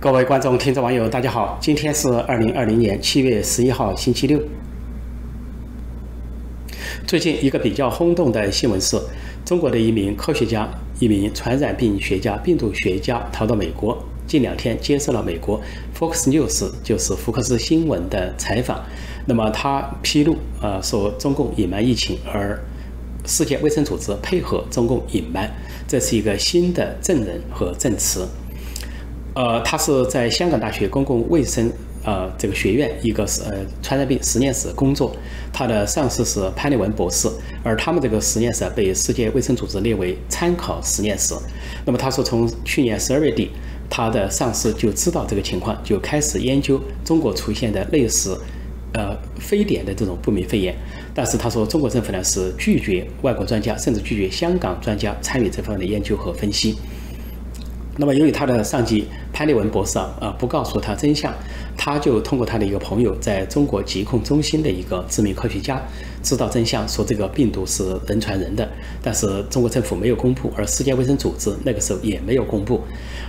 各位观众、听众、网友，大家好！今天是二零二零年七月十一号，星期六。最近一个比较轰动的新闻是，中国的一名科学家、一名传染病学家、病毒学家逃到美国，近两天接受了美国 Fox News，就是福克斯新闻的采访。那么他披露，呃，说中共隐瞒疫情，而世界卫生组织配合中共隐瞒，这是一个新的证人和证词。呃，他是在香港大学公共卫生呃这个学院一个是呃传染病实验室工作，他的上司是潘利文博士，而他们这个实验室被世界卫生组织列为参考实验室。那么他说，从去年十二月底，他的上司就知道这个情况，就开始研究中国出现的类似呃非典的这种不明肺炎。但是他说，中国政府呢是拒绝外国专家，甚至拒绝香港专家参与这方面的研究和分析。那么，由于他的上级潘立文博士啊，呃，不告诉他真相，他就通过他的一个朋友，在中国疾控中心的一个知名科学家，知道真相，说这个病毒是人传人的，但是中国政府没有公布，而世界卫生组织那个时候也没有公布，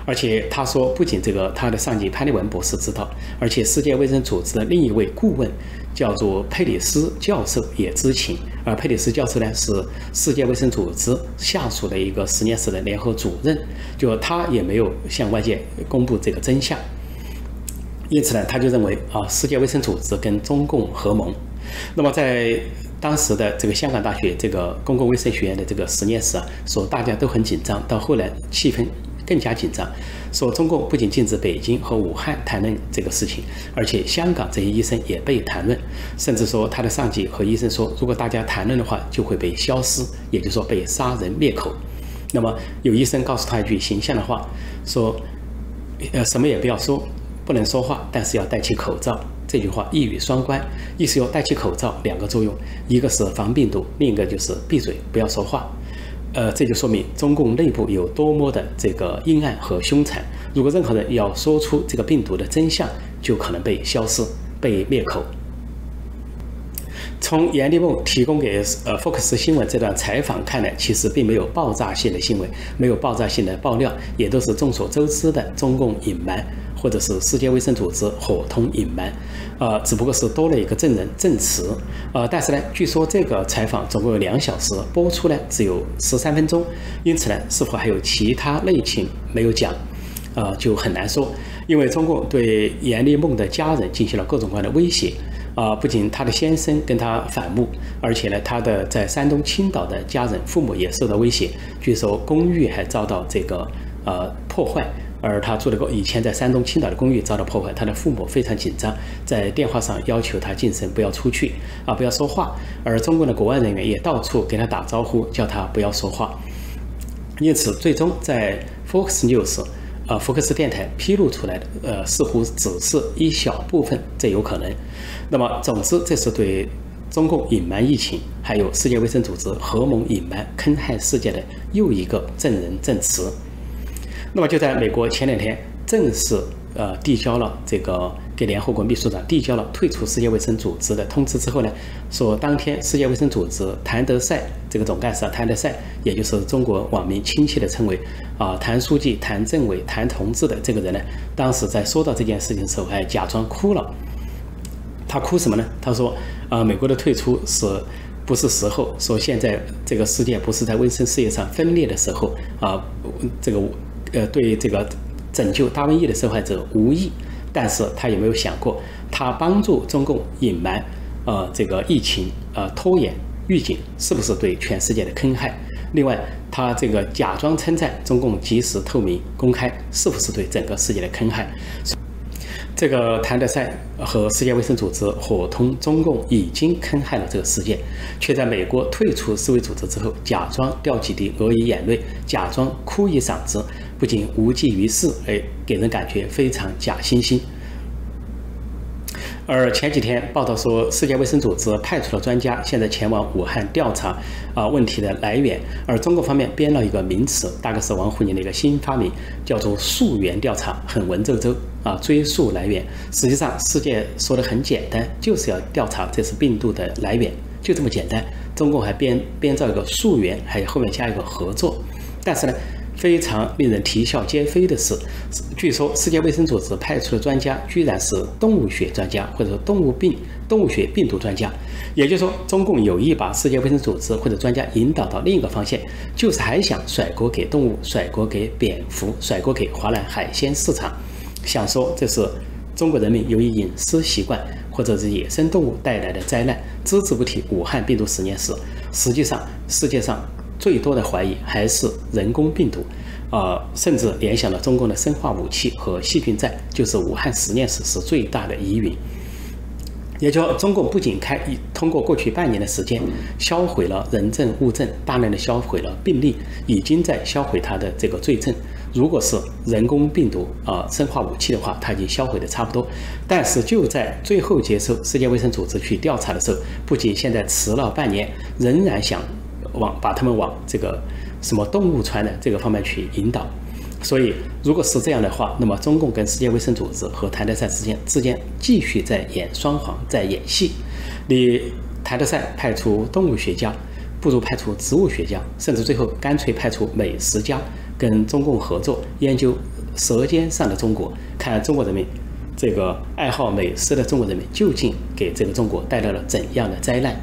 而且他说，不仅这个他的上级潘立文博士知道，而且世界卫生组织的另一位顾问。叫做佩里斯教授也知情，而佩里斯教授呢是世界卫生组织下属的一个实验室的联合主任，就他也没有向外界公布这个真相，因此呢，他就认为啊，世界卫生组织跟中共合盟。那么在当时的这个香港大学这个公共卫生学院的这个实验室啊，说大家都很紧张，到后来气氛。更加紧张，说中共不仅禁止北京和武汉谈论这个事情，而且香港这些医生也被谈论，甚至说他的上级和医生说，如果大家谈论的话，就会被消失，也就是说被杀人灭口。那么有医生告诉他一句形象的话，说，呃，什么也不要说，不能说话，但是要戴起口罩。这句话一语双关，意思要戴起口罩，两个作用，一个是防病毒，另一个就是闭嘴，不要说话。呃，这就说明中共内部有多么的这个阴暗和凶残。如果任何人要说出这个病毒的真相，就可能被消失、被灭口。从严立梦提供给呃福克斯新闻这段采访看来，其实并没有爆炸性的新闻，没有爆炸性的爆料，也都是众所周知的中共隐瞒。或者是世界卫生组织伙同隐瞒，呃，只不过是多了一个证人证词，呃，但是呢，据说这个采访总共有两小时，播出呢只有十三分钟，因此呢，是否还有其他内情没有讲，呃，就很难说。因为中共对阎立梦的家人进行了各种各样的威胁，啊，不仅他的先生跟他反目，而且呢，他的在山东青岛的家人父母也受到威胁，据说公寓还遭到这个呃破坏。而他住的公以前在山东青岛的公寓遭到破坏，他的父母非常紧张，在电话上要求他晋升，不要出去啊，不要说话。而中国的国外人员也到处给他打招呼，叫他不要说话。因此，最终在 Fox News，啊，福克斯电台披露出来的，呃，似乎只是一小部分，这有可能。那么，总之，这是对中共隐瞒疫情，还有世界卫生组织合谋隐瞒、坑害世界的又一个证人证词。那么就在美国前两天正式呃递交了这个给联合国秘书长递交了退出世界卫生组织的通知之后呢，说当天世界卫生组织谭德赛这个总干事谭德赛，也就是中国网民亲切的称为啊谭书记、谭政委、谭同志的这个人呢，当时在说到这件事情的时候还假装哭了。他哭什么呢？他说啊美国的退出是不是时候？说现在这个世界不是在卫生事业上分裂的时候啊，这个。呃，对这个拯救大瘟疫的受害者无益，但是他有没有想过，他帮助中共隐瞒，呃，这个疫情，呃，拖延预警，是不是对全世界的坑害？另外，他这个假装称赞中共及时、透明、公开，是不是对整个世界的坑害？这个谭德赛和世界卫生组织伙同中共已经坑害了这个世界，却在美国退出世卫组织之后，假装掉几滴鳄鱼眼泪，假装哭一嗓子。不仅无济于事，哎，给人感觉非常假惺惺。而前几天报道说，世界卫生组织派出了专家，现在前往武汉调查啊问题的来源。而中国方面编了一个名词，大概是王沪宁的一个新发明，叫做溯源调查，很文绉绉啊，追溯来源。实际上，世界说的很简单，就是要调查这次病毒的来源，就这么简单。中共还编编造一个溯源，还有后面加一个合作，但是呢。非常令人啼笑皆非的是，据说世界卫生组织派出的专家居然是动物学专家，或者说动物病、动物学病毒专家。也就是说，中共有意把世界卫生组织或者专家引导到另一个方向，就是还想甩锅给动物，甩锅给蝙蝠，甩锅给华南海鲜市场，想说这是中国人民由于饮食习惯或者是野生动物带来的灾难，只字不提武汉病毒实验室。实际上，世界上。最多的怀疑还是人工病毒，呃，甚至联想了中共的生化武器和细菌战，就是武汉实验室是最大的疑云。也就，中共不仅开通过过去半年的时间销毁了人证物证，大量的销毁了病例，已经在销毁他的这个罪证。如果是人工病毒啊，生化武器的话，它已经销毁的差不多。但是就在最后接受世界卫生组织去调查的时候，不仅现在迟了半年，仍然想。往把他们往这个什么动物传染这个方面去引导，所以如果是这样的话，那么中共跟世界卫生组织和谭德赛之间之间继续在演双簧，在演戏。你谭德赛派出动物学家，不如派出植物学家，甚至最后干脆派出美食家跟中共合作研究舌尖上的中国，看中国人民这个爱好美食的中国人民究竟给这个中国带来了怎样的灾难。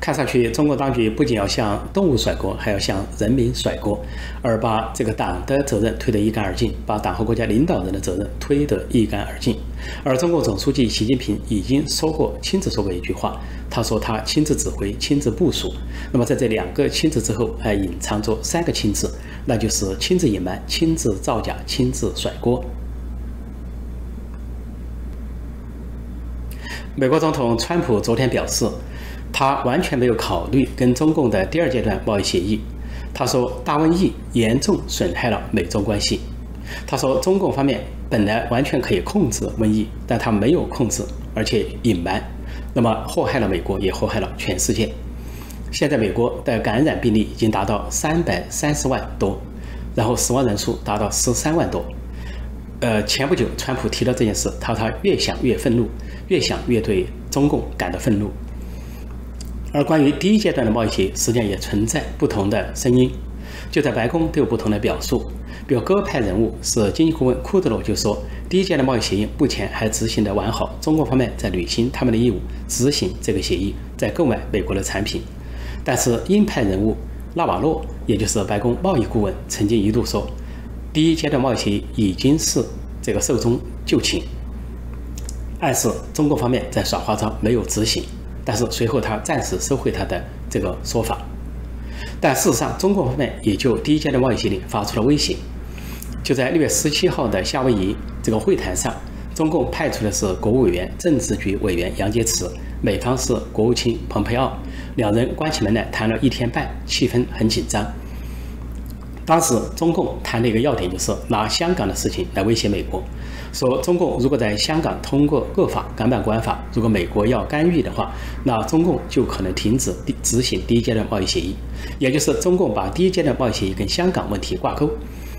看上去，中国当局不仅要向动物甩锅，还要向人民甩锅，而把这个党的责任推得一干二净，把党和国家领导人的责任推得一干二净。而中共总书记习近平已经说过，亲自说过一句话，他说他亲自指挥、亲自部署。那么在这两个亲自之后，还隐藏着三个亲自，那就是亲自隐瞒、亲自造假、亲自甩锅。美国总统川普昨天表示。他完全没有考虑跟中共的第二阶段贸易协议。他说，大瘟疫严重损害了美中关系。他说，中共方面本来完全可以控制瘟疫，但他没有控制，而且隐瞒，那么祸害了美国，也祸害了全世界。现在美国的感染病例已经达到三百三十万多，然后死亡人数达到十三万多。呃，前不久川普提到这件事，他说他越想越愤怒，越想越对中共感到愤怒。而关于第一阶段的贸易协议，实际上也存在不同的声音，就在白宫都有不同的表述。比如鸽派人物是经济顾问库德罗就说，第一阶段贸易协议目前还执行的完好，中国方面在履行他们的义务，执行这个协议，在购买美国的产品。但是鹰派人物纳瓦洛，也就是白宫贸易顾问，曾经一度说，第一阶段贸易协议已经是这个寿终就寝，暗示中国方面在耍花招，没有执行。但是随后他暂时收回他的这个说法，但事实上，中国方面也就第一阶段贸易协定发出了威胁。就在六月十七号的夏威夷这个会谈上，中共派出的是国务委员、政治局委员杨洁篪，美方是国务卿蓬佩奥，两人关起门来谈了一天半，气氛很紧张。当时中共谈的一个要点就是拿香港的事情来威胁美国。说中共如果在香港通过恶法《港版国安法》，如果美国要干预的话，那中共就可能停止执行第一阶段贸易协议，也就是中共把第一阶段贸易协议跟香港问题挂钩，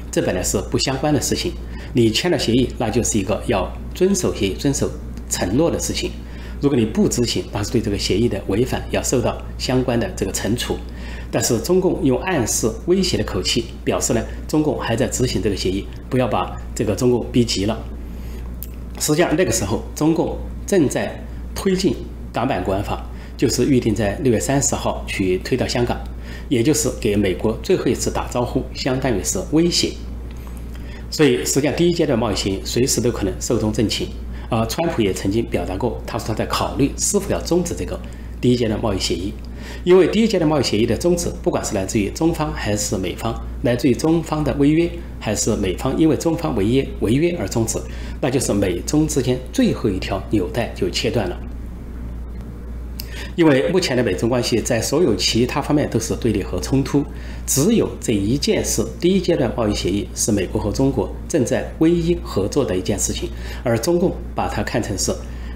这本来是不相关的事情。你签了协议，那就是一个要遵守协议、遵守承诺的事情。如果你不执行，那是对这个协议的违反，要受到相关的这个惩处。但是中共用暗示、威胁的口气表示呢，中共还在执行这个协议，不要把这个中共逼急了。实际上，那个时候中共正在推进港版国安法，就是预定在六月三十号去推到香港，也就是给美国最后一次打招呼，相当于是威胁。所以，实际上第一阶段贸易协议随时都可能寿终正寝。而川普也曾经表达过，他说他在考虑是否要终止这个第一阶段贸易协议。因为第一阶段贸易协议的终止，不管是来自于中方还是美方，来自于中方的违约，还是美方因为中方违约违约而终止，那就是美中之间最后一条纽带就切断了。因为目前的美中关系在所有其他方面都是对立和冲突，只有这一件事——第一阶段贸易协议，是美国和中国正在唯一合作的一件事情，而中共把它看成是。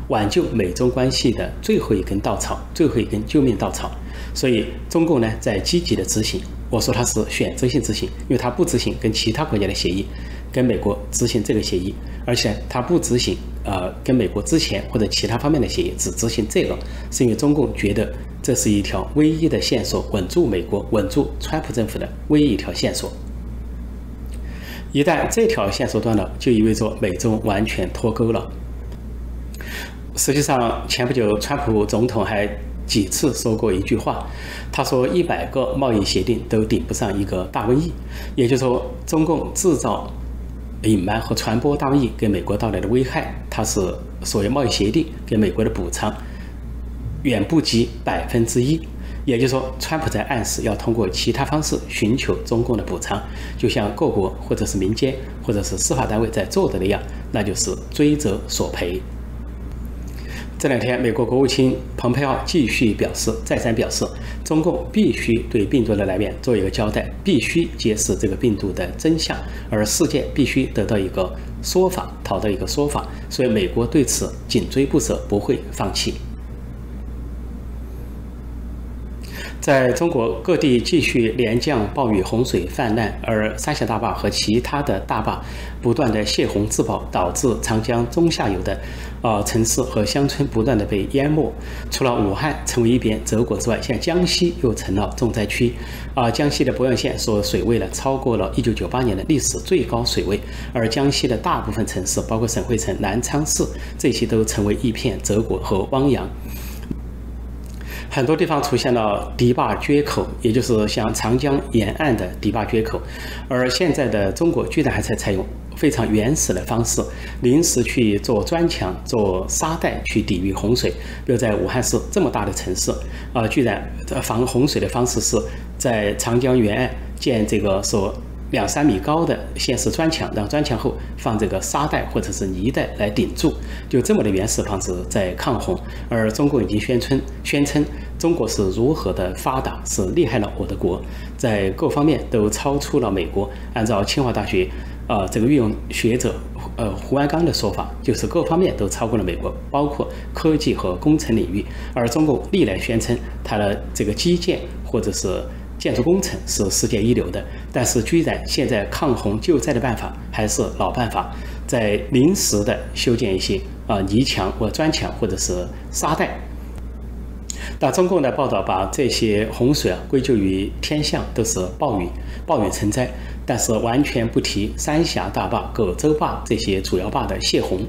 挽救美中关系的最后一根稻草，最后一根救命稻草。所以中共呢在积极的执行。我说它是选择性执行，因为它不执行跟其他国家的协议，跟美国执行这个协议，而且它不执行呃跟美国之前或者其他方面的协议，只执行这个，是因为中共觉得这是一条唯一的线索，稳住美国、稳住川普政府的唯一一条线索。一旦这条线索断了，就意味着美中完全脱钩了。实际上，前不久川普总统还几次说过一句话，他说：“一百个贸易协定都顶不上一个大瘟疫。”也就是说，中共制造、隐瞒和传播大瘟疫给美国带来的危害，它是所谓贸易协定给美国的补偿，远不及百分之一。也就是说，川普在暗示要通过其他方式寻求中共的补偿，就像各国或者是民间或者是司法单位在做的那样，那就是追责索赔。这两天，美国国务卿蓬佩奥继续表示，再三表示，中共必须对病毒的来源做一个交代，必须揭示这个病毒的真相，而世界必须得到一个说法，讨到一个说法。所以，美国对此紧追不舍，不会放弃。在中国各地继续连降暴雨，洪水泛滥，而三峡大坝和其他的大坝不断的泄洪自保，导致长江中下游的啊城市和乡村不断的被淹没。除了武汉成为一边泽国之外，现在江西又成了重灾区。啊，江西的鄱阳县所水位呢，超过了一九九八年的历史最高水位，而江西的大部分城市，包括省会城南昌市，这些都成为一片泽国和汪洋。很多地方出现了堤坝决口，也就是像长江沿岸的堤坝决口，而现在的中国居然还在采用非常原始的方式，临时去做砖墙、做沙袋去抵御洪水。比如在武汉市这么大的城市，啊，居然防洪水的方式是在长江沿岸建这个说。两三米高的先是砖墙，然后砖墙后放这个沙袋或者是泥袋来顶住，就这么的原始方式在抗洪。而中国已经宣称，宣称中国是如何的发达，是厉害了我的国，在各方面都超出了美国。按照清华大学，呃，这个御用学者，呃，胡安刚的说法，就是各方面都超过了美国，包括科技和工程领域。而中共历来宣称它的这个基建或者是。建筑工程是世界一流的，但是居然现在抗洪救灾的办法还是老办法，在临时的修建一些啊泥墙或砖墙或者是沙袋。那中共的报道把这些洪水啊归咎于天象，都是暴雨，暴雨成灾。但是完全不提三峡大坝、葛洲坝这些主要坝的泄洪，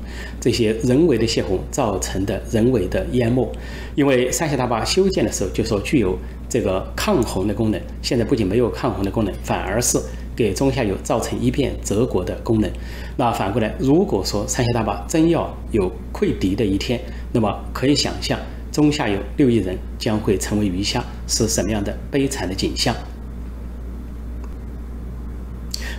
这些人为的泄洪造成的人为的淹没。因为三峡大坝修建的时候就说具有这个抗洪的功能，现在不仅没有抗洪的功能，反而是给中下游造成一片泽国的功能。那反过来，如果说三峡大坝真要有溃堤的一天，那么可以想象中下游六亿人将会成为鱼虾，是什么样的悲惨的景象。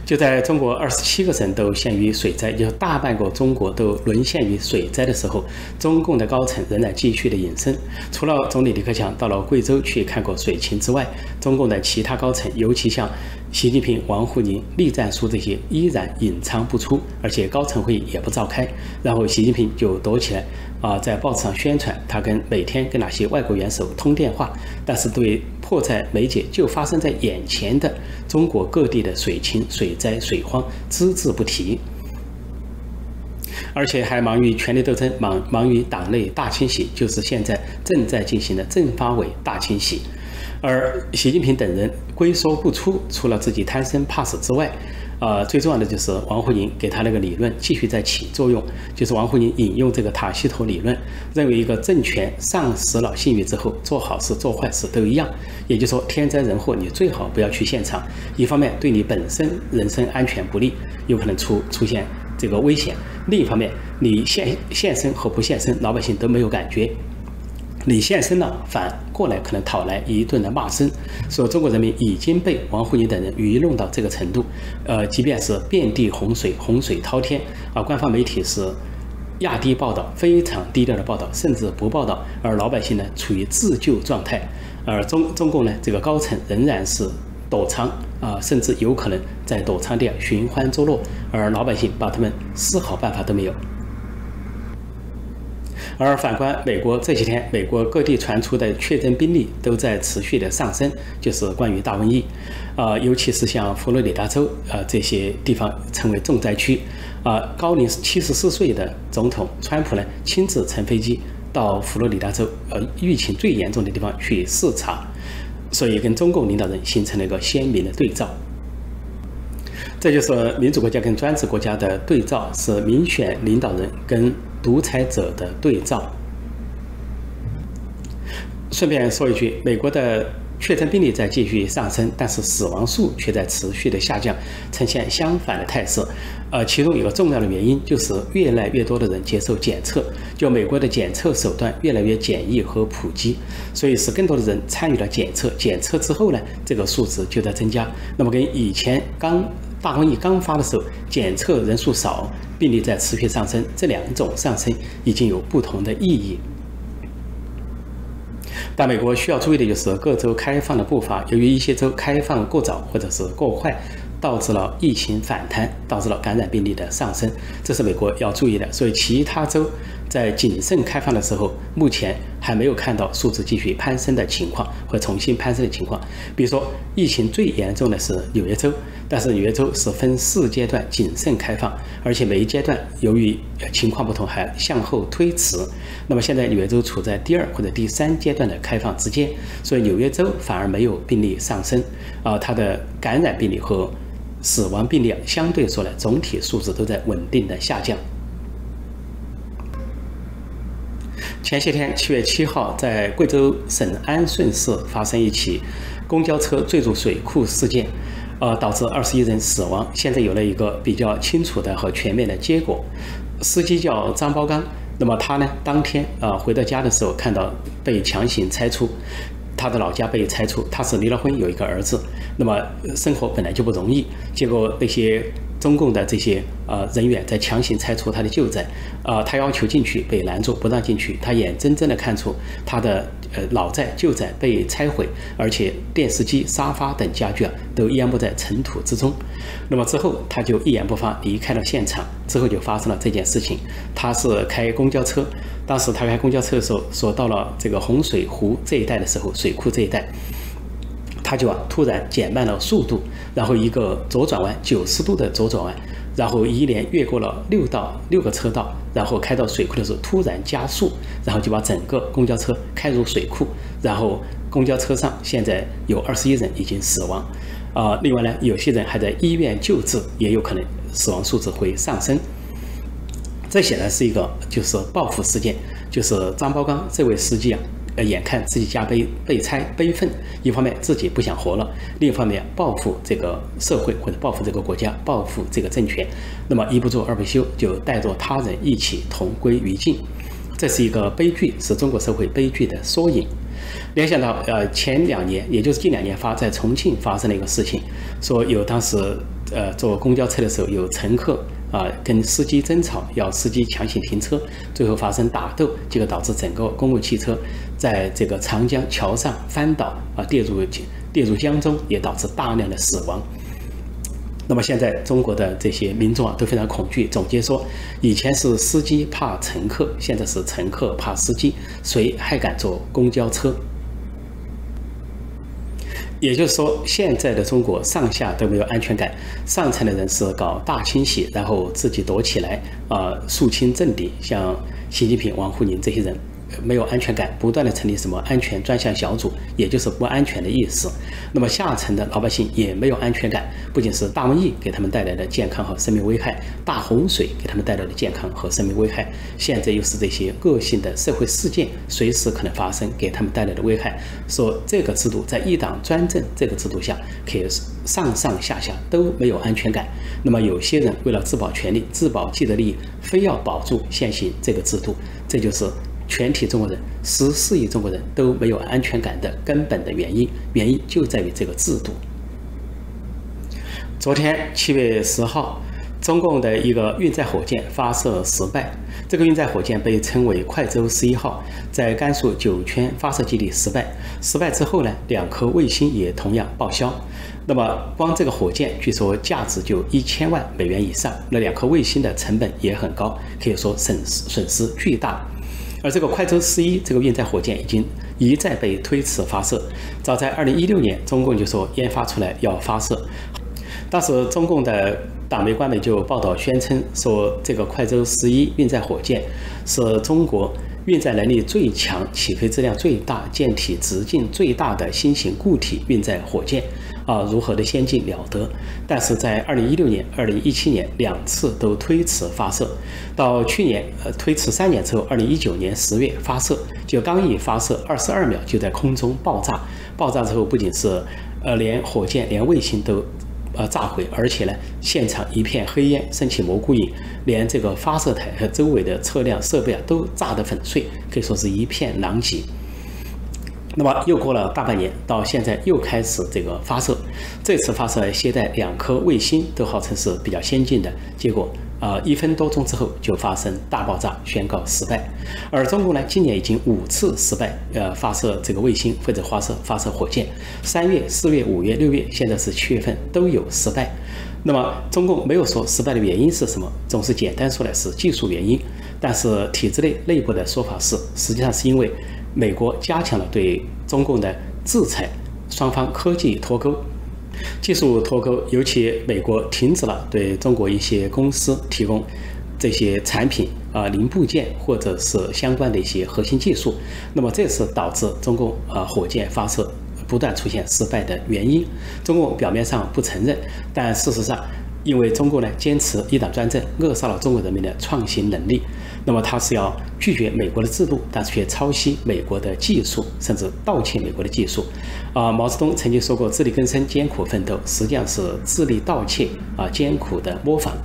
就在中国二十七个省都陷于水灾，就大半个中国都沦陷于水灾的时候，中共的高层仍然继续的隐身。除了总理李克强到了贵州去看过水情之外，中共的其他高层，尤其像习近平、王沪宁、栗战书这些，依然隐藏不出，而且高层会议也不召开。然后习近平就躲起来，啊，在报纸上宣传他跟每天跟哪些外国元首通电话，但是对。迫在眉睫，就发生在眼前的中国各地的水情、水灾、水荒，只字不提，而且还忙于权力斗争，忙忙于党内大清洗，就是现在正在进行的政法委大清洗。而习近平等人龟缩不出，除了自己贪生怕死之外。呃，最重要的就是王沪宁给他那个理论继续在起作用，就是王沪宁引用这个塔西佗理论，认为一个政权丧失了信誉之后，做好事做坏事都一样，也就是说天灾人祸你最好不要去现场，一方面对你本身人身安全不利，有可能出出现这个危险；另一方面你现现身和不现身，老百姓都没有感觉。李现身了，反过来可能讨来一顿的骂声，说中国人民已经被王沪宁等人愚弄到这个程度。呃，即便是遍地洪水，洪水滔天啊，官方媒体是压低报道，非常低调的报道，甚至不报道，而老百姓呢处于自救状态，而中中共呢这个高层仍然是躲藏啊，甚至有可能在躲藏地寻欢作乐，而老百姓把他们丝毫办法都没有。而反观美国这几天，美国各地传出的确诊病例都在持续的上升，就是关于大瘟疫，啊，尤其是像佛罗里达州啊这些地方成为重灾区，啊，高龄七十四岁的总统川普呢亲自乘飞机到佛罗里达州，呃，疫情最严重的地方去视察，所以跟中共领导人形成了一个鲜明的对照。这就是民主国家跟专制国家的对照，是民选领导人跟独裁者的对照。顺便说一句，美国的。确诊病例在继续上升，但是死亡数却在持续的下降，呈现相反的态势。呃，其中有个重要的原因就是越来越多的人接受检测，就美国的检测手段越来越简易和普及，所以使更多的人参与了检测。检测之后呢，这个数值就在增加。那么跟以前刚大瘟疫刚发的时候，检测人数少，病例在持续上升，这两种上升已经有不同的意义。但美国需要注意的就是各州开放的步伐，由于一些州开放过早或者是过快，导致了疫情反弹，导致了感染病例的上升，这是美国要注意的。所以其他州。在谨慎开放的时候，目前还没有看到数字继续攀升的情况和重新攀升的情况。比如说，疫情最严重的是纽约州，但是纽约州是分四阶段谨慎开放，而且每一阶段由于情况不同还向后推迟。那么现在纽约州处在第二或者第三阶段的开放之间，所以纽约州反而没有病例上升，啊，它的感染病例和死亡病例相对说来总体数字都在稳定的下降。前些天，七月七号，在贵州省安顺市发生一起公交车坠入水库事件，呃，导致二十一人死亡。现在有了一个比较清楚的和全面的结果。司机叫张包刚，那么他呢，当天啊回到家的时候，看到被强行拆除，他的老家被拆除，他是离了婚，有一个儿子，那么生活本来就不容易，结果那些。中共的这些呃人员在强行拆除他的旧宅，呃，他要求进去被拦住，不让进去。他眼睁睁地看出他的呃老宅旧宅被拆毁，而且电视机、沙发等家具啊都淹没在尘土之中。那么之后他就一言不发离开了现场。之后就发生了这件事情。他是开公交车，当时他开公交车的时候，说到了这个洪水湖这一带的时候，水库这一带。他就啊突然减慢了速度，然后一个左转弯，九十度的左转弯，然后一连越过了六道六个车道，然后开到水库的时候突然加速，然后就把整个公交车开入水库，然后公交车上现在有二十一人已经死亡，啊，另外呢有些人还在医院救治，也有可能死亡数字会上升。这显然是一个就是报复事件，就是张包刚这位司机啊。呃，眼看自己家被被拆，悲愤。一方面自己不想活了，另一方面报复这个社会或者报复这个国家，报复这个政权。那么一不做二不休，就带着他人一起同归于尽。这是一个悲剧，是中国社会悲剧的缩影。联想到呃前两年，也就是近两年发在重庆发生了一个事情，说有当时呃坐公交车的时候有乘客。啊，跟司机争吵，要司机强行停车，最后发生打斗，结果导致整个公共汽车在这个长江桥上翻倒，啊，跌入跌入江中，也导致大量的死亡。那么现在中国的这些民众啊都非常恐惧。总结说，以前是司机怕乘客，现在是乘客怕司机，谁还敢坐公交车？也就是说，现在的中国上下都没有安全感。上层的人是搞大清洗，然后自己躲起来，啊，肃清政敌，像习近平、王沪宁这些人。没有安全感，不断的成立什么安全专项小组，也就是不安全的意思。那么下层的老百姓也没有安全感，不仅是大瘟疫给他们带来的健康和生命危害，大洪水给他们带来的健康和生命危害，现在又是这些恶性的社会事件随时可能发生，给他们带来的危害。说这个制度在一党专政这个制度下，可以上上下下都没有安全感。那么有些人为了自保权利、自保既得利益，非要保住现行这个制度，这就是。全体中国人，十四亿中国人都没有安全感的根本的原因，原因就在于这个制度。昨天七月十号，中共的一个运载火箭发射失败，这个运载火箭被称为快舟十一号，在甘肃酒泉发射基地失败。失败之后呢，两颗卫星也同样报销。那么光这个火箭，据说价值就一千万美元以上，那两颗卫星的成本也很高，可以说损失损失巨大。而这个快舟十一这个运载火箭已经一再被推迟发射。早在二零一六年，中共就说研发出来要发射。当时中共的党媒、官媒就报道宣称说，这个快舟十一运载火箭是中国运载能力最强、起飞质量最大、舰体直径最大的新型固体运载火箭，啊，如何的先进了得？但是在二零一六年、二零一七年两次都推迟发射，到去年呃推迟三年之后，二零一九年十月发射，就刚一发射二十二秒就在空中爆炸，爆炸之后不仅是呃连火箭连卫星都。呃，炸毁，而且呢，现场一片黑烟，升起蘑菇云，连这个发射台和周围的车辆设备啊，都炸得粉碎，可以说是一片狼藉。那么又过了大半年，到现在又开始这个发射，这次发射携带两颗卫星，都号称是比较先进的，结果。呃，一分多钟之后就发生大爆炸，宣告失败。而中国呢，今年已经五次失败，呃，发射这个卫星或者发射发射火箭，三月、四月、五月、六月，现在是七月份都有失败。那么中共没有说失败的原因是什么，总是简单说来是技术原因。但是体制内内部的说法是，实际上是因为美国加强了对中共的制裁，双方科技脱钩。技术脱钩，尤其美国停止了对中国一些公司提供这些产品啊零部件或者是相关的一些核心技术，那么这是导致中共啊火箭发射不断出现失败的原因。中共表面上不承认，但事实上。因为中共呢坚持一党专政，扼杀了中国人民的创新能力。那么他是要拒绝美国的制度，但是却抄袭美国的技术，甚至盗窃美国的技术。啊，毛泽东曾经说过：“自力更生，艰苦奋斗，实际上是自力盗窃啊，艰苦的模仿。”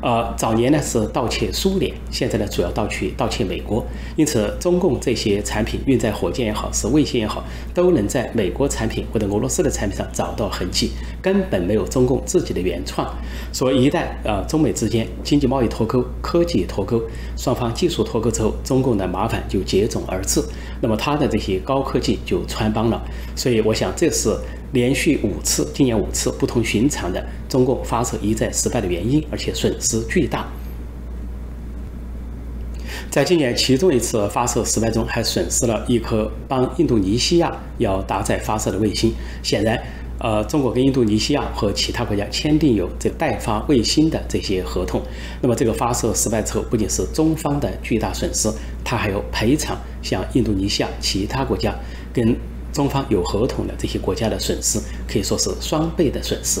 呃，早年呢是盗窃苏联，现在呢主要盗取盗窃美国，因此中共这些产品运载火箭也好，是卫星也好，都能在美国产品或者俄罗斯的产品上找到痕迹，根本没有中共自己的原创。所以一旦呃中美之间经济贸易脱钩、科技脱钩，双方技术脱钩之后，中共的麻烦就接踵而至，那么它的这些高科技就穿帮了。所以我想这是。连续五次，今年五次不同寻常的中共发射一再失败的原因，而且损失巨大。在今年其中一次发射失败中，还损失了一颗帮印度尼西亚要搭载发射的卫星。显然，呃，中国跟印度尼西亚和其他国家签订有这代发卫星的这些合同。那么，这个发射失败之后，不仅是中方的巨大损失，它还有赔偿向印度尼西亚其他国家跟。中方有合同的这些国家的损失可以说是双倍的损失。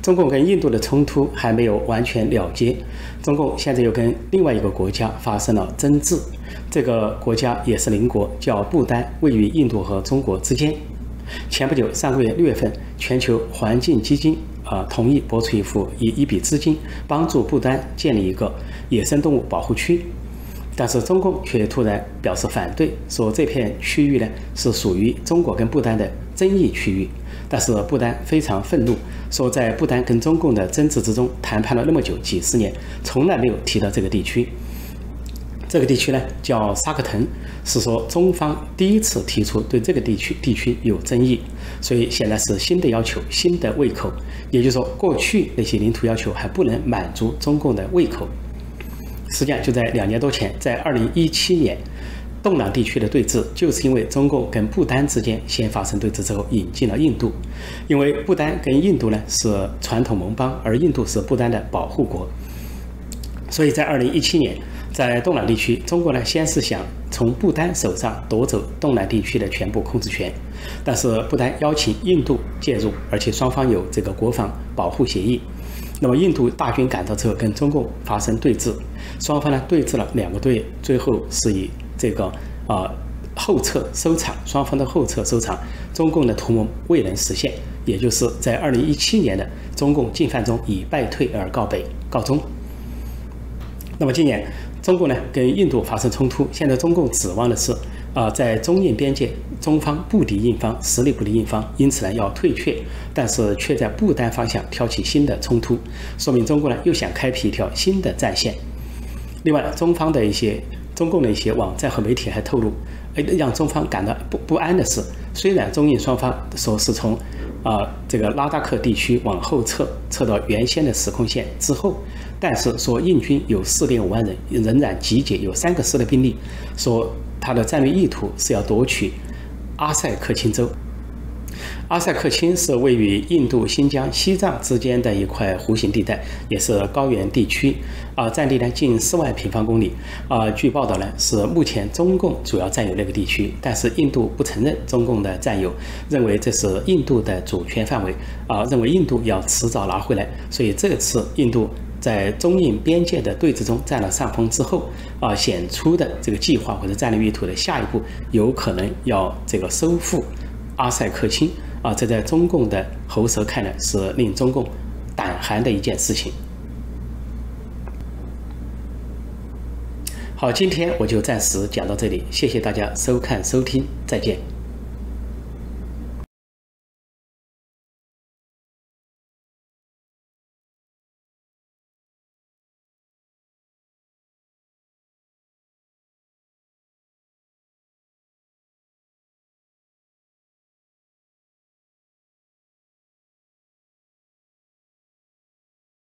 中共跟印度的冲突还没有完全了结，中共现在又跟另外一个国家发生了争执，这个国家也是邻国，叫不丹，位于印度和中国之间。前不久，上个月六月份，全球环境基金啊同意拨出一幅一一笔资金，帮助不丹建立一个野生动物保护区。但是中共却突然表示反对，说这片区域呢是属于中国跟不丹的争议区域。但是不丹非常愤怒，说在不丹跟中共的争执之中谈判了那么久，几十年，从来没有提到这个地区。这个地区呢叫沙克腾，是说中方第一次提出对这个地区地区有争议，所以显然是新的要求，新的胃口。也就是说，过去那些领土要求还不能满足中共的胃口。实际上就在两年多前，在二零一七年，东南地区的对峙，就是因为中共跟不丹之间先发生对峙之后，引进了印度。因为不丹跟印度呢是传统盟邦，而印度是不丹的保护国，所以在二零一七年，在东南地区，中国呢先是想从不丹手上夺走东南地区的全部控制权，但是不丹邀请印度介入，而且双方有这个国防保护协议。那么印度大军赶到之后，跟中共发生对峙，双方呢对峙了两个多月，最后是以这个啊后撤收场，双方的后撤收场，中共的图谋未能实现，也就是在二零一七年的中共进犯中以败退而告北告终。那么今年中共呢跟印度发生冲突，现在中共指望的是。啊，在中印边界，中方不敌印方，实力不敌印方，因此呢要退却，但是却在不丹方向挑起新的冲突，说明中国呢又想开辟一条新的战线。另外，中方的一些中共的一些网站和媒体还透露，呃，让中方感到不不安的是，虽然中印双方说是从啊这个拉达克地区往后撤，撤到原先的时空线之后，但是说印军有四点五万人仍然集结，有三个师的兵力，说。他的战略意图是要夺取阿塞克钦州，阿塞克钦是位于印度新疆、西藏之间的一块弧形地带，也是高原地区，啊，占地呢近四万平方公里，啊，据报道呢是目前中共主要占有那个地区，但是印度不承认中共的占有，认为这是印度的主权范围，啊，认为印度要迟早拿回来，所以这次印度在中印边界的对峙中占了上风之后，啊，显出的这个计划或者战略意图的下一步，有可能要这个收复阿塞克钦。啊，这在中共的喉舌看来是令中共胆寒的一件事情。好，今天我就暂时讲到这里，谢谢大家收看收听，再见。